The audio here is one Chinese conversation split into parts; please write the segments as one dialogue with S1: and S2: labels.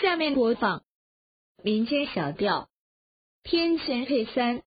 S1: 下面播放民间小调《天仙配三》。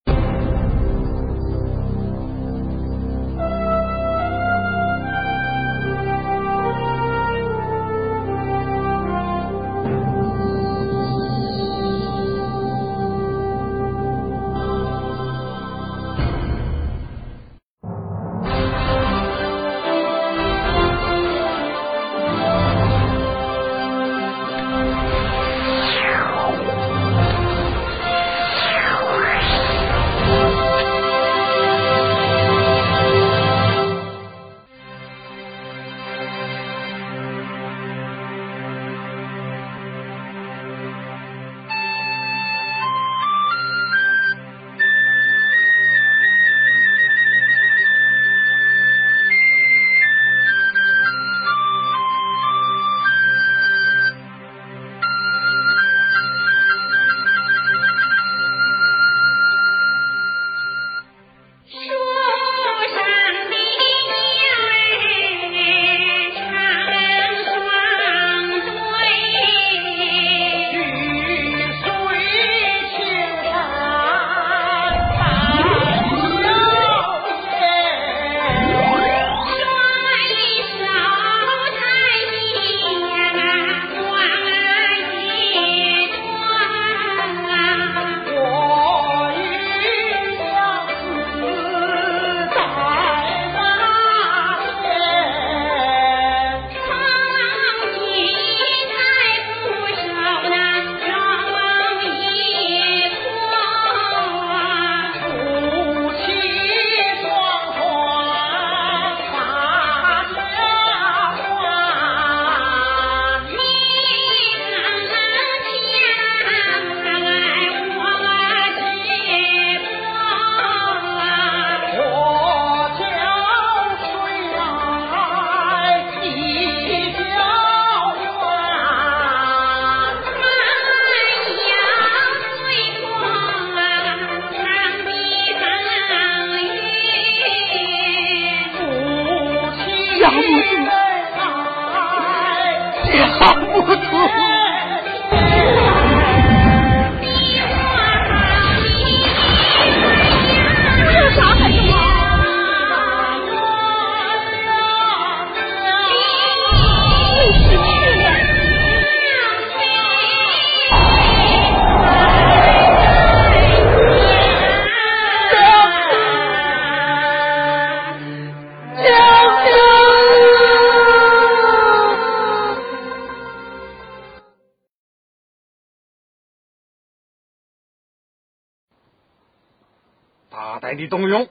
S2: 李东勇，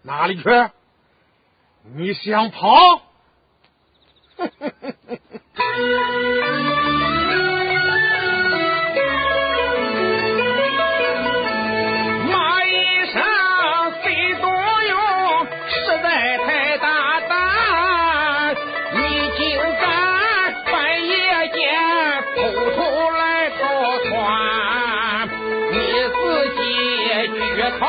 S2: 哪里去？你想跑？
S3: 马
S4: 医生，李东勇实在太大胆，你竟敢半夜间偷偷来偷窜，你自己去逃。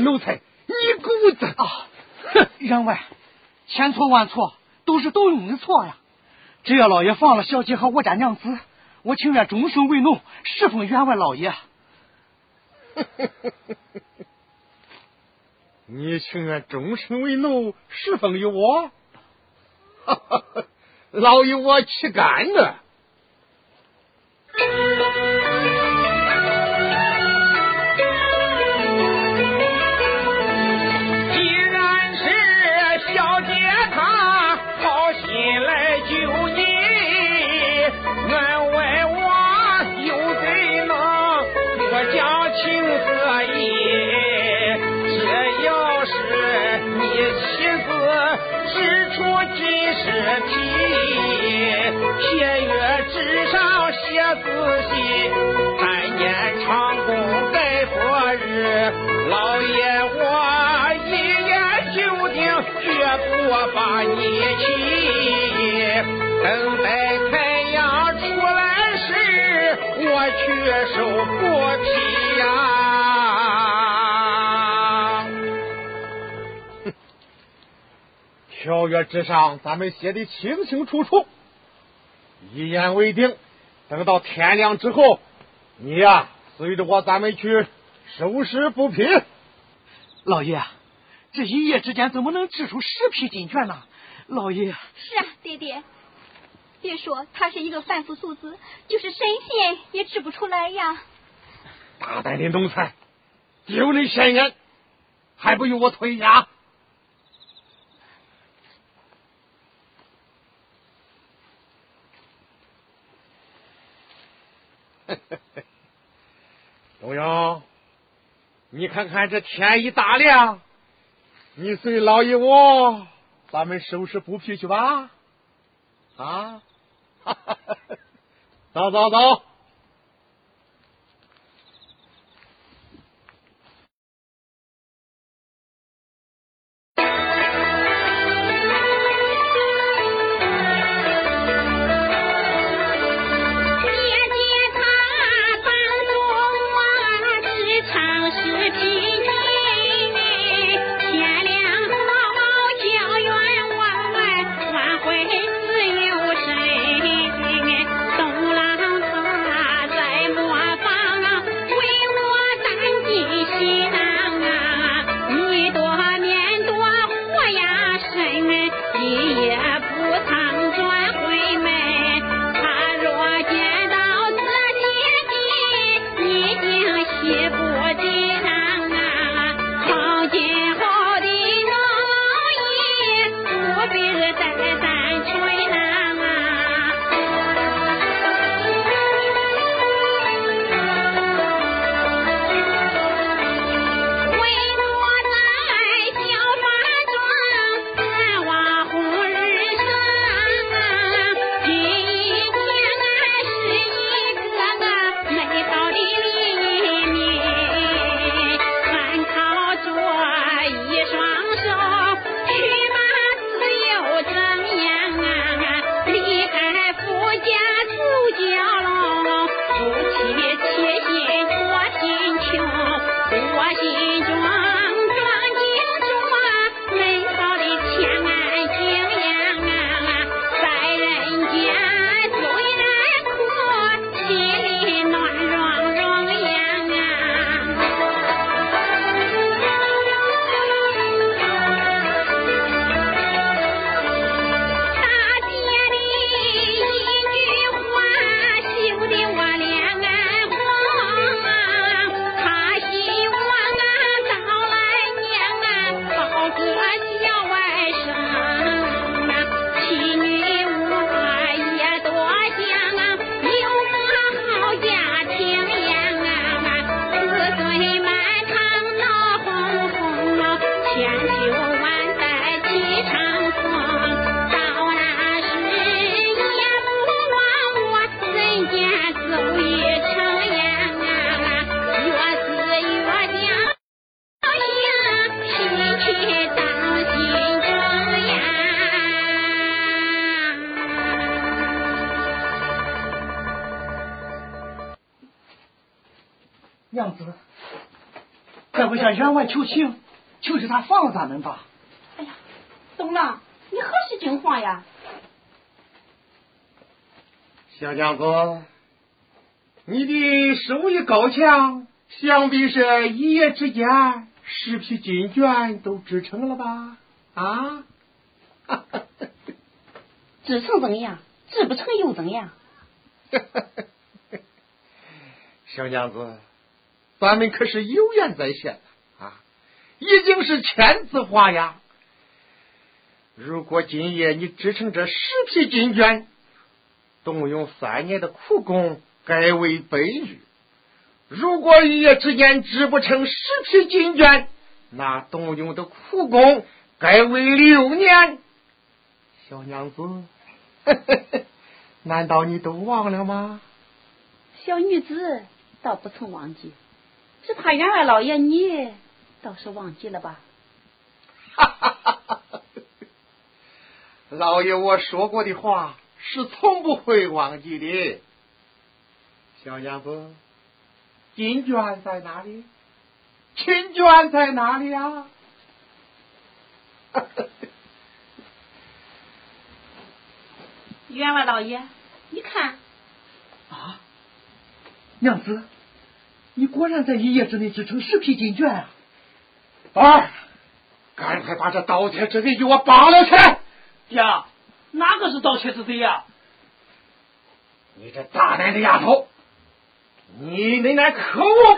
S2: 奴才，你姑子
S5: 啊！哼，员外，千错万错，都是窦勇的错呀！
S1: 只要老爷放了小姐和我家娘子，我情愿终生为奴，侍奉员外老爷。
S4: 你情愿终身为奴，侍奉于我？老爷我岂敢呢？
S6: 等待太阳出来时，我去收不皮
S4: 呀！哼，条约之上，咱们写的清清楚楚，一言为定。等到天亮之后，你呀，随着我，咱们去收拾布匹。
S1: 老爷，这一夜之间怎么能织出十匹金绢呢？老爷，
S7: 是啊，爹爹，别说他是一个凡夫俗子，就是神仙也织不出来呀。
S4: 大胆的奴才，丢人现眼，还不用我推呀？东阳，你看看这天一大亮，你随老爷我，咱们收拾布匹去吧。啊，哈哈哈，走
S1: 走走。外求情，求求他放了咱们吧。
S8: 哎呀，东郎，你何时惊慌呀？
S3: 小娘子，你的手艺高强，想必是一夜之间十匹金绢都织成了吧？啊？
S8: 织成怎样？织不成又怎样？
S3: 小娘子，咱们可是有缘在先啊，已经是签字画押。如果今夜你织成这十匹金绢，动用三年的苦功，改为白日；如果一夜之间织不成十匹金绢，那动用的苦功改为六年。小娘子，难道你都忘了吗？
S8: 小女子倒不曾忘记，只怕员外老爷你倒是忘记了吧？
S3: 哈哈哈哈哈！老爷我说过的话是从不会忘记的。小娘子，金卷在哪里？金卷在哪里啊？
S8: 员外老爷，你看，
S9: 啊，娘子，你果然在一夜之内织成十匹金卷啊！
S3: 儿，赶快把这盗窃之贼给我绑了起来！
S9: 爹，哪个是盗窃之贼呀？
S3: 你这大胆的丫头，你那那可恶！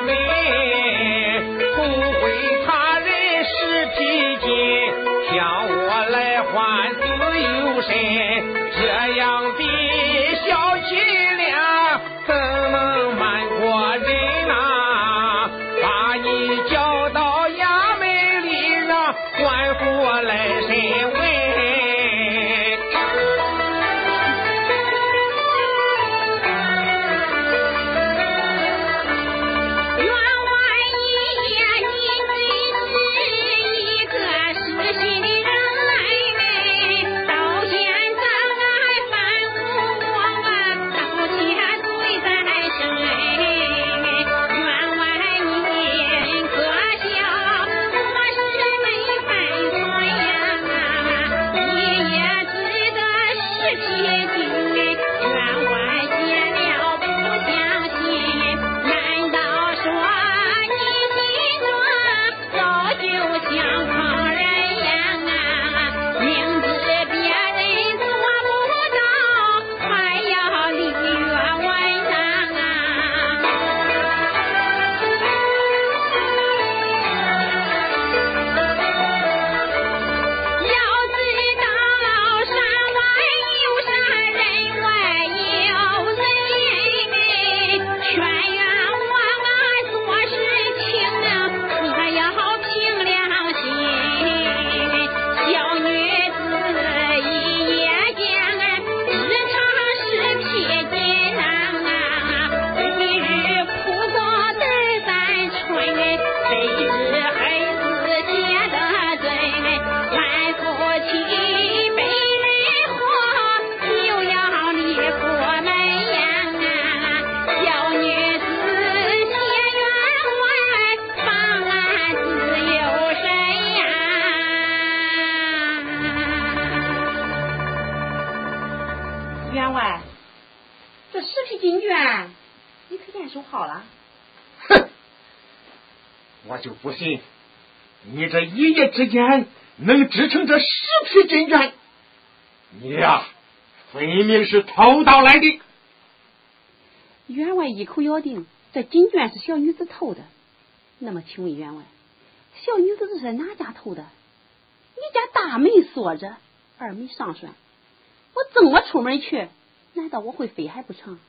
S1: 门，不为他人十匹金，向我来换自由身，这样的小伎俩
S7: 我就不
S3: 信你这一夜之间能支撑这十匹金绢。你呀、分明是偷盗来的。
S8: 员外一口咬定这金绢是小女子偷的。那么，请问员外，小女子是在哪家偷的？你家大门锁着，二门上栓，我怎么出门去？难道我会飞还不成？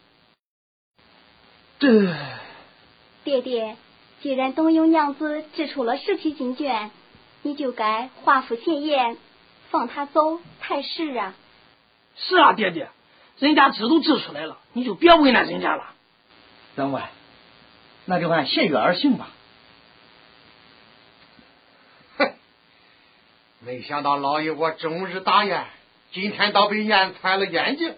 S9: 这
S7: 爹爹，既然东永娘子织出了十匹金绢，你就该画符谢宴，放他走才是啊。
S9: 是啊，爹爹，人家织都织出来了，你就别为难人家了。员外，那就按谢约而行吧。
S3: 哼，没想到老爷我终日打雁，今天倒被雁踩了眼睛。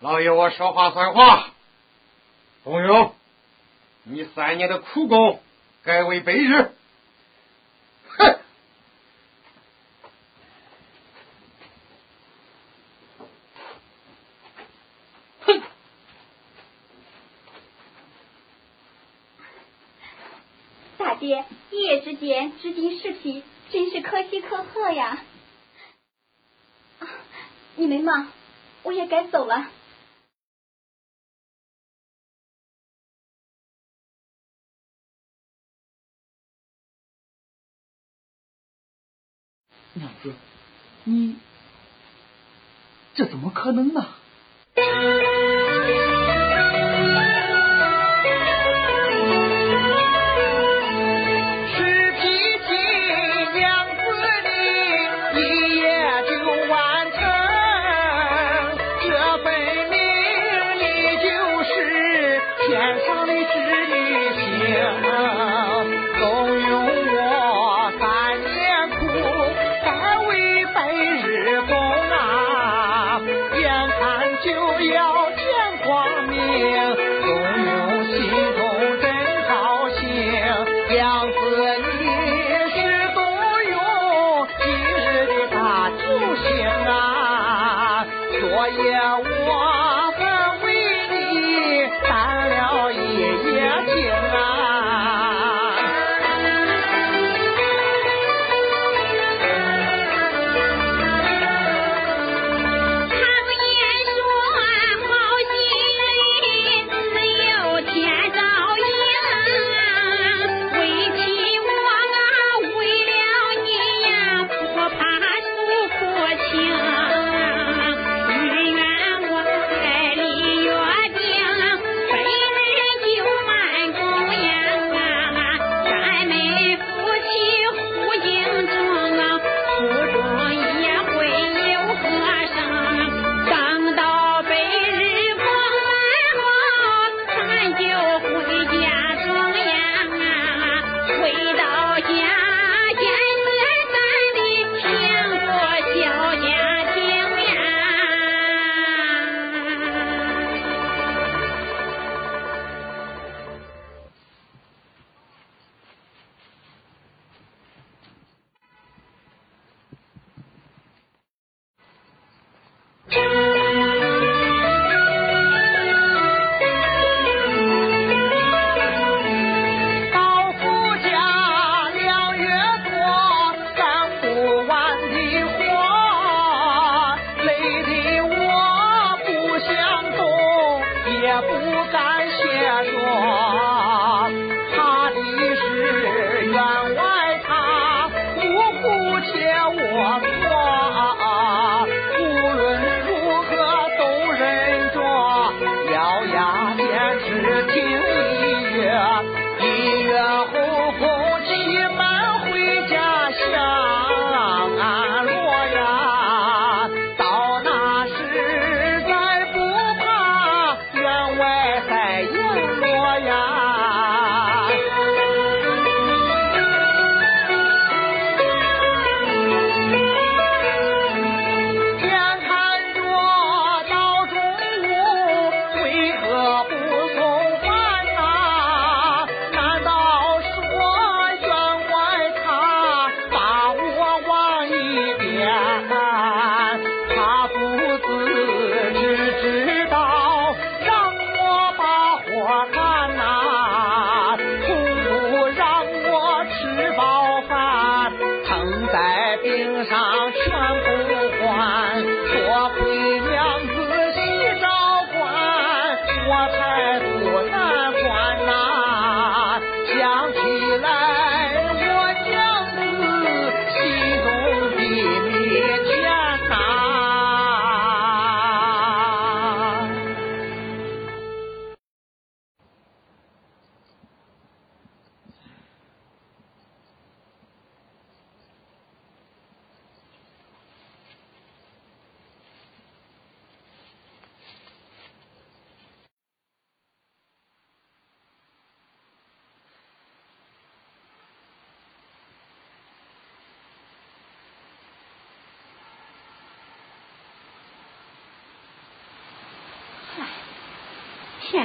S3: 老爷我说话算话，冬勇，你三年的苦功该为白日。哼！
S9: 哼！
S7: 大爹，一夜之间知今事体，真是可喜可贺呀！啊，你们忙，我也该走了。
S9: 娘子，你这怎么可能呢？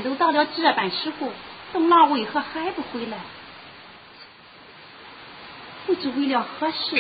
S1: 都到了这般时候董老为何还不回来。不知为了何事。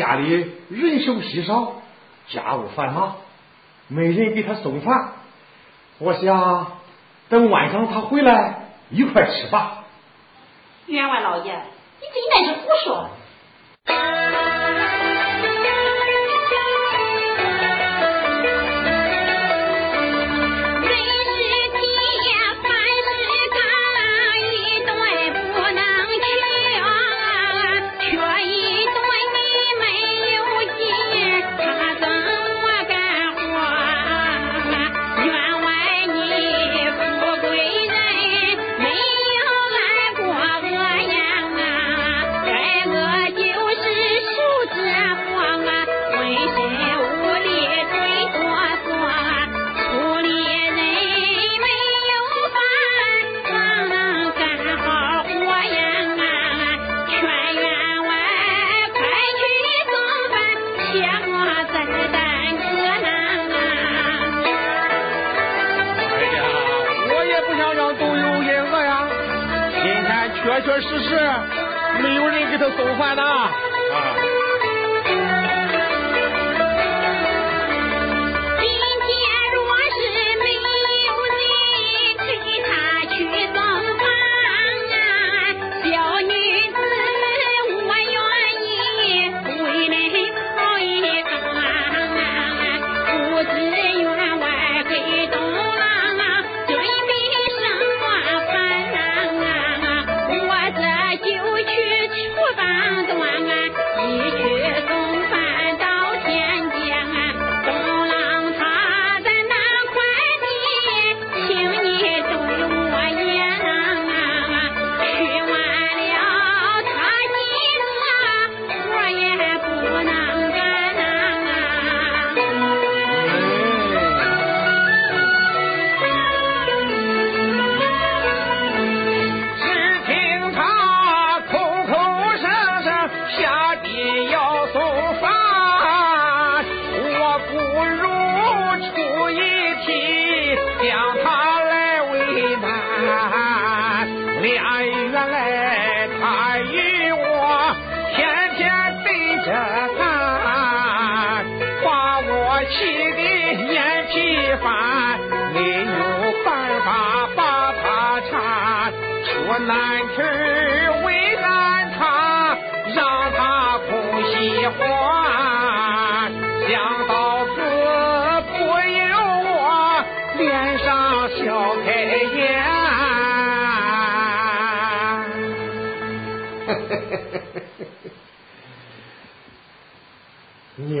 S3: 家里人手稀少，家务繁忙，没人给他送饭。我想等晚上他回来，一块吃吧。
S1: 员外老爷，你真那是胡说。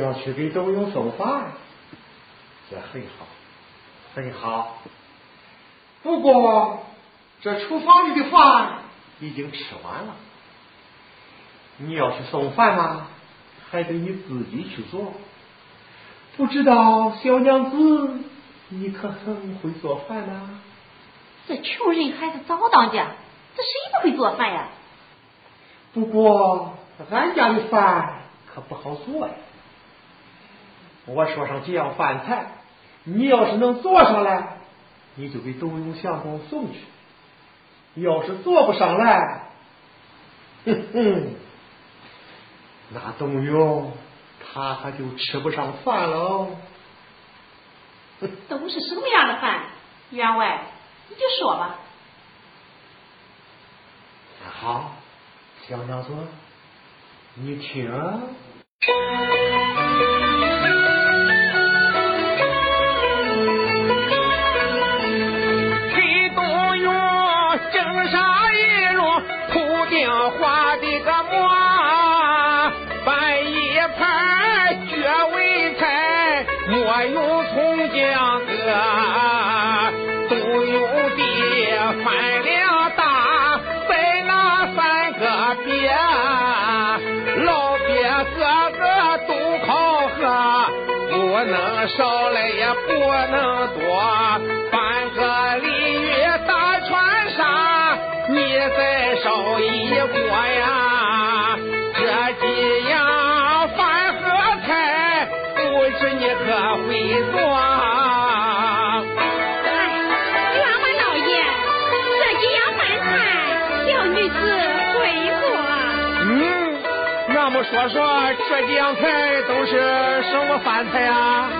S10: 要
S3: 去给董永送饭这很好很好。不过这厨房里的饭已经吃完了。你要去送饭吗？还得你自己去做。不知道小娘子你可很会做饭呐
S8: 这穷人孩子早当家这谁不会做饭呀。
S3: 不过这俺家的饭可不好做呀。我说上几样饭菜你要是能做上来你就给董永相公送去。要是做不上来哼哼那董永他可就吃不上饭喽
S8: 都是什么样的饭？员外你就说吧。
S3: 好小娘子你听
S1: 我说这几样菜都是什么饭菜啊？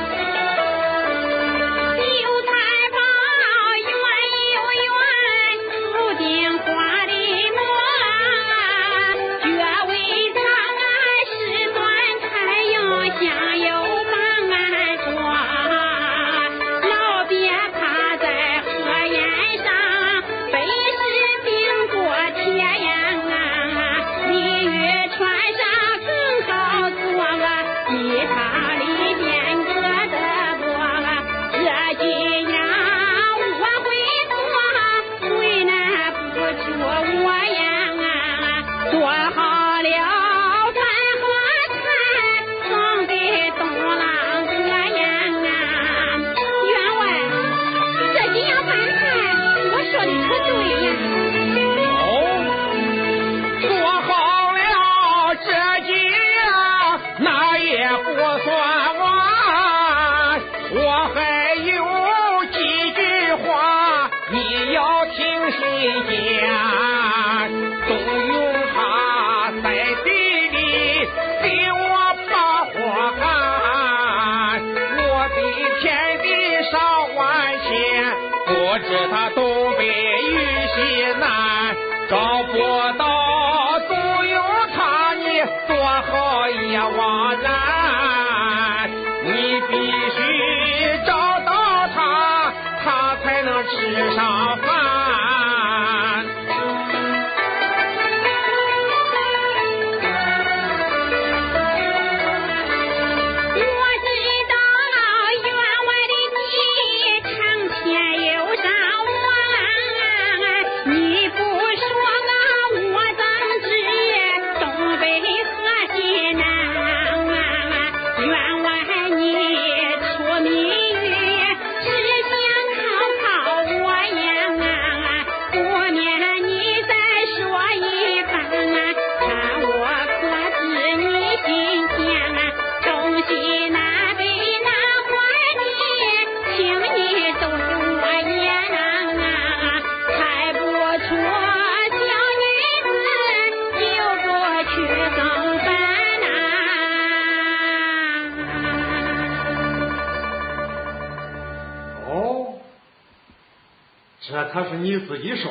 S3: 自己说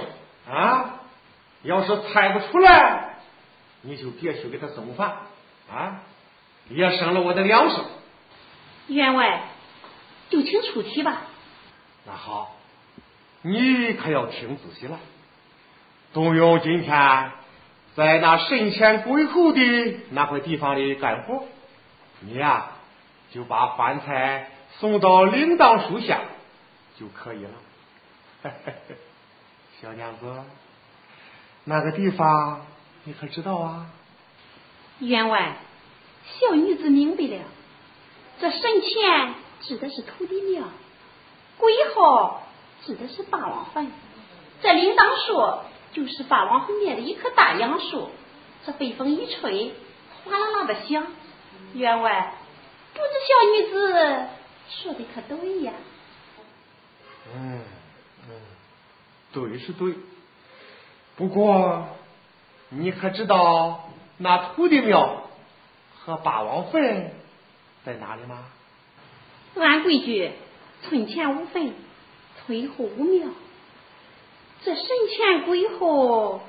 S3: 啊，要是猜不出来，你就别去给他送饭啊，也省了我的粮食。
S8: 员外，就请出题吧。
S3: 那好，你可要听仔细了。董勇今天在那神前鬼后的那块地方里干活，你呀、就把饭菜送到铃铛树下就可以了。嘿嘿嘿。小娘子，那个地方你可知道啊？
S8: 员外，小女子明白了。这神前指的是土地庙，鬼后指的是八王坟，这铃铛树就是八王坟面的一棵大杨树。这北风一吹，哗啦啦的响。员外，不知小女子说的可对呀？
S3: 嗯嗯，对是对。不过，你可知道那土地庙和八王坟？在哪里吗？
S8: 按规矩，村前无坟，村后无庙。这神前鬼后，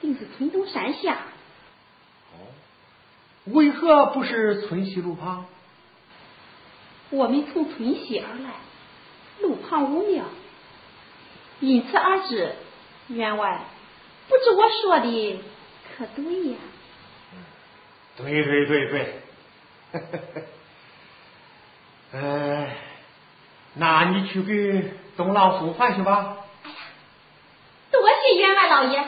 S8: 定是村东山下。
S3: 哦，为何不是村西路旁？
S8: 我们从村西而来，路旁无庙，因此而知。员外，不知我说的可对呀？
S3: 对对对对。呵呵呵，哎，那你去给东郎送饭去吧。
S8: 哎呀，多谢员外老爷。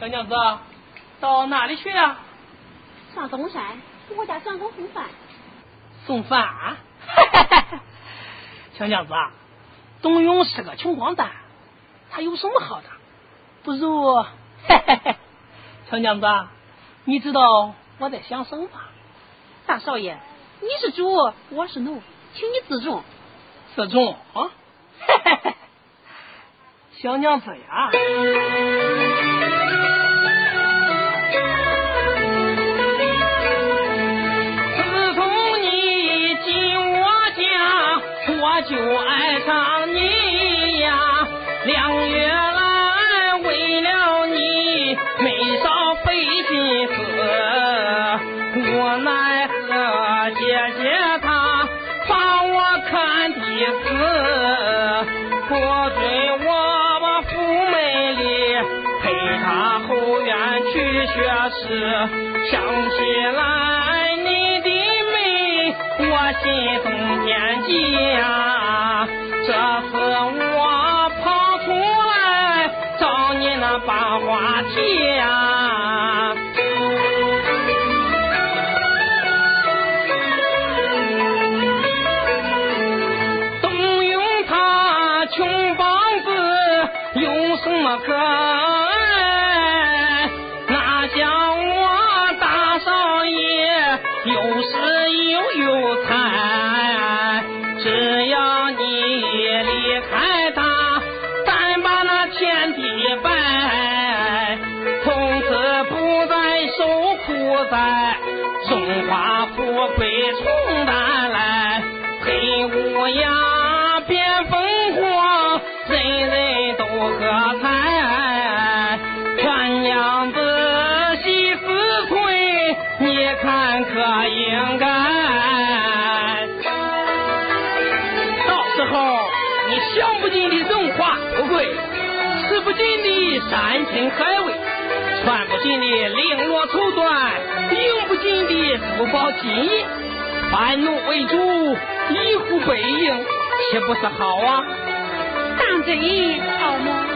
S4: 小娘子，到哪里去呀？
S8: 上东山给我家相公送饭。
S4: 送饭？小娘子，董永是个穷光蛋，他有什么好的？不如，小娘子，你知道我在想什么吗？
S8: 大少爷，你是主，我是奴，请你自重。
S4: 自重啊！小娘子呀。是不准我把府门里陪他后院去学诗，想起来你的美，我心中惦记呀。这次我跑出来找你那把话题呀。山珍海味，穿不尽的绫罗绸缎，用不尽的珠宝金银，反奴为主，一呼百应，岂不是好啊？
S8: 当真好吗？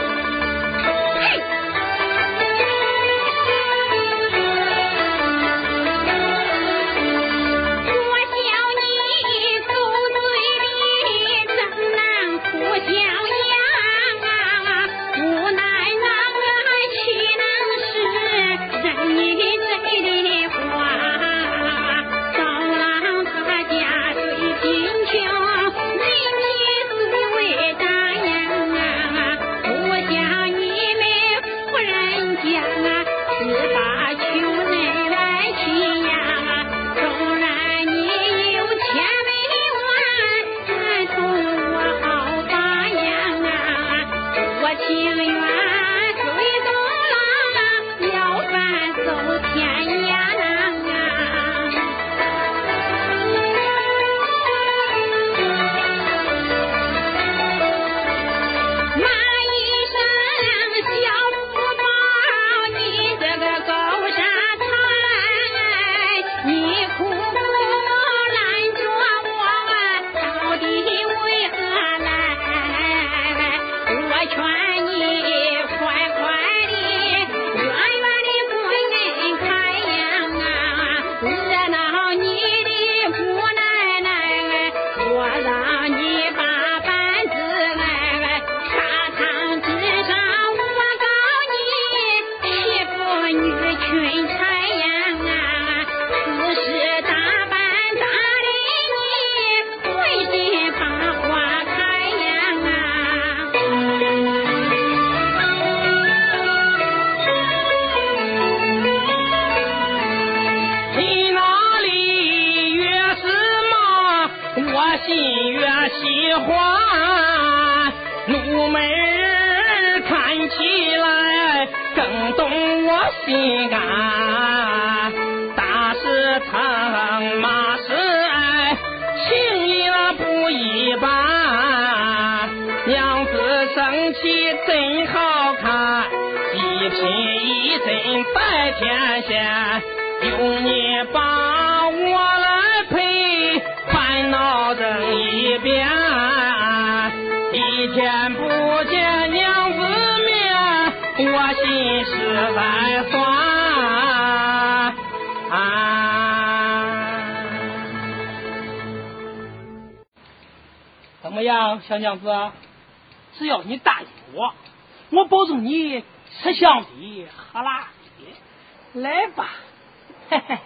S7: 喜
S4: 欢妹儿看起来更懂我心肝大是疼骂是爱情意那不一般娘子生气真好看一颦一真拜天下有你把我来闹争一遍，一天不见娘子面，我心实在酸。怎么样，小娘子？只要你答应我，我保证你吃香的喝辣的。来吧，嘿嘿。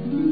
S1: Mm-hmm.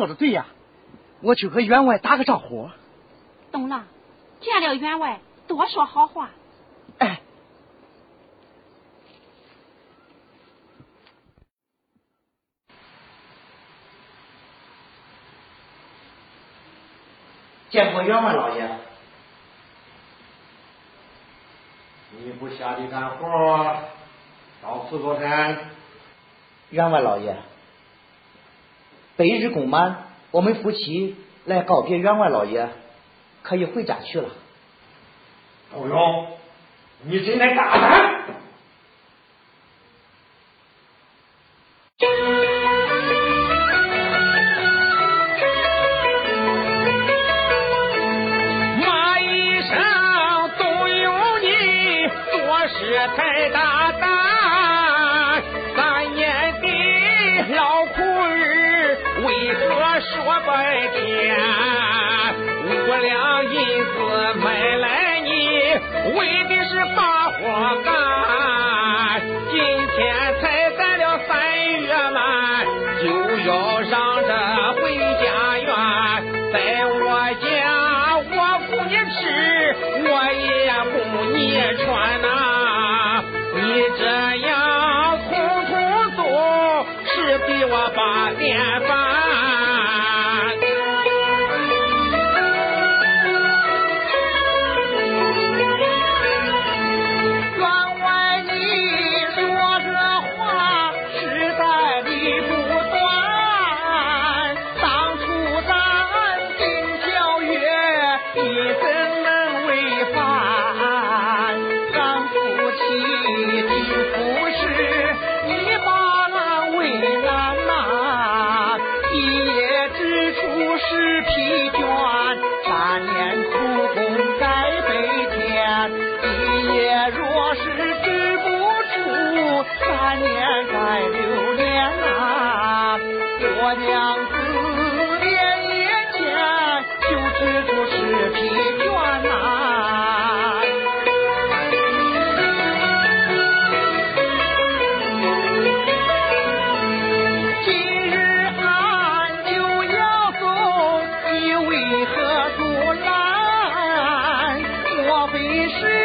S1: 说
S5: 的对呀，我去和员外打个招呼。
S8: 懂了，见了员外多说好话。
S5: 哎，见过员外老爷。
S3: 你不下地干活，到四座山。
S5: 员外老爷。白日宫满，我们夫妻来告别员外老爷，可以回家去了。
S3: 不用，你
S1: 今天干啥？马医生都有你
S4: 做事太大。银子买来你，为的
S9: 是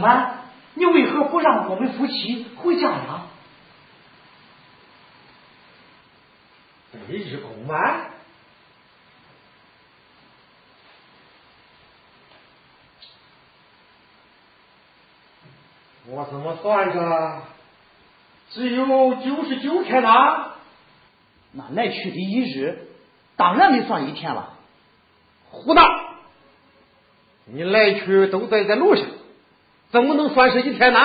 S9: 满，你为何不让我们夫妻回家呀？
S3: 百日公满，我怎么算着只有九十九天呐？
S9: 那来去的一日，当然得算一天了。
S3: 胡闹！你来去都在这路上，怎么能算是一天呢？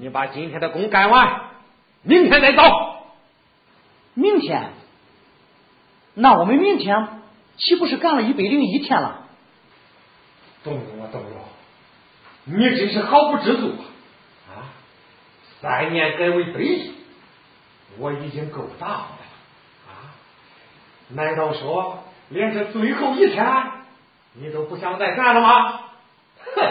S3: 你把今天的工干完，明天再走。
S9: 明天，那我们明天岂不是干了一百零一天了？
S3: 东东啊，东东，你真是毫不知足啊！啊，三年改为百日，我已经够大方的了啊！难道说连这最后一天你都不想再干了吗？哼！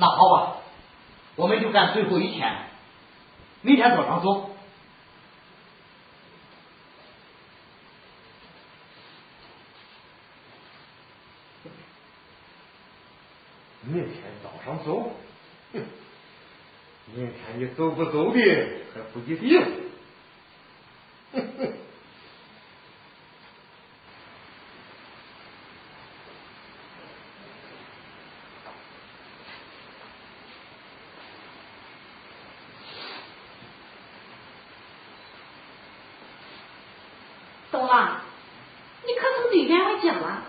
S9: 那好吧，我们就干最后一天，明天早上走。
S3: 明天早上走，哼！明天你走不走的还不一定。哼哼。
S8: 东郎，你可曾对员外讲了？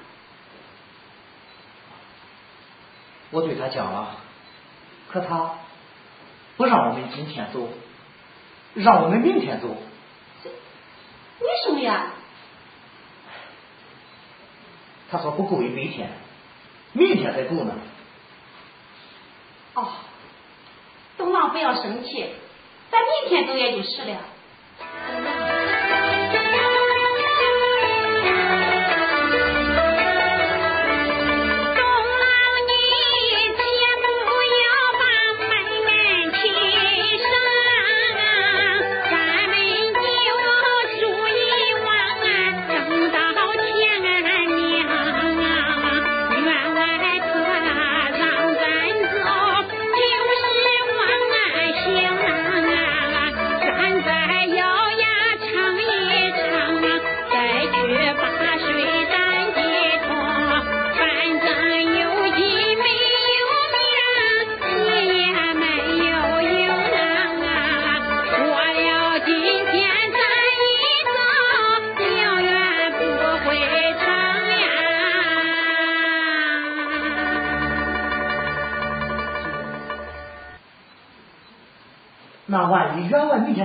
S9: 我对他讲了，可他不让我们今天走，让我们明天走。
S8: 为什么呀？
S9: 他说不够一百天，明天才够呢。
S8: 哦，东郎不要生气，咱明天走也就是了。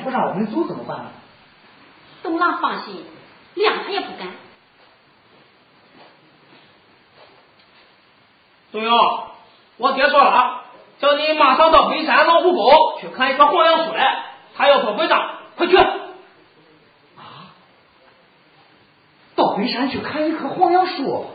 S7: 不让
S1: 我们租怎么办呢？
S8: 东郎放心，两他也不敢。
S4: 东阳，我爹说了啊，叫你马上到北山老虎沟去看一棵黄杨树来，他要做鬼账，快去！啊？
S1: 到北山去看一棵黄杨树？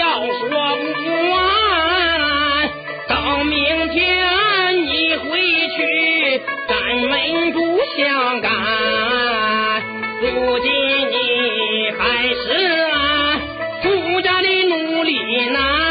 S4: 要说不完。到明天你回去咱们不相干。如今你还是啊顾家的努力呢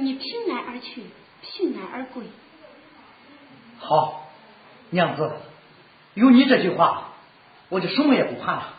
S4: 你
S8: 平安而去，平安而归。
S1: 好，娘子，有你这句话，我就什么也不怕了。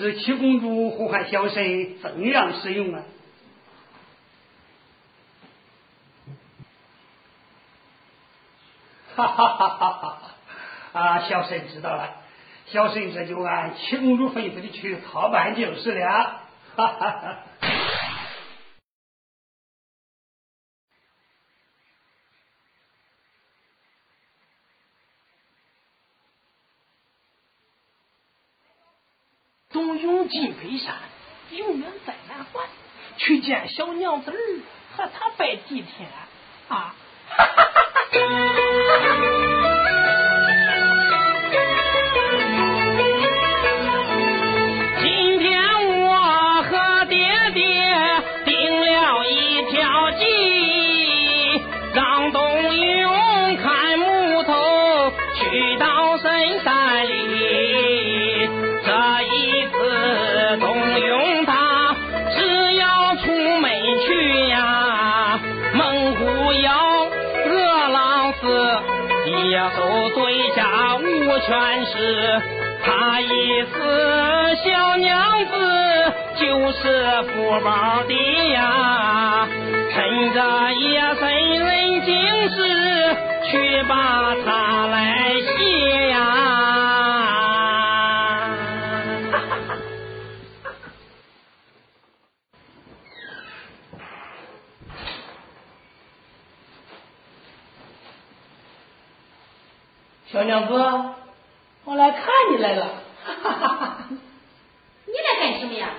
S11: 是
S12: 七公主呼唤小神怎样使用啊？哈哈哈哈哈！啊，小神知道了，小神这就按七公主吩咐的去操办就是了。哈哈哈！
S4: 东西山，永远在南环。去见小娘子儿，和她拜祭天啊！野兽对下无权势。他一死，小娘子就是福宝的呀。趁着夜深人静时，去把他来谢呀。
S13: 小娘子我来看你来了。哈哈哈哈。你来干什么呀？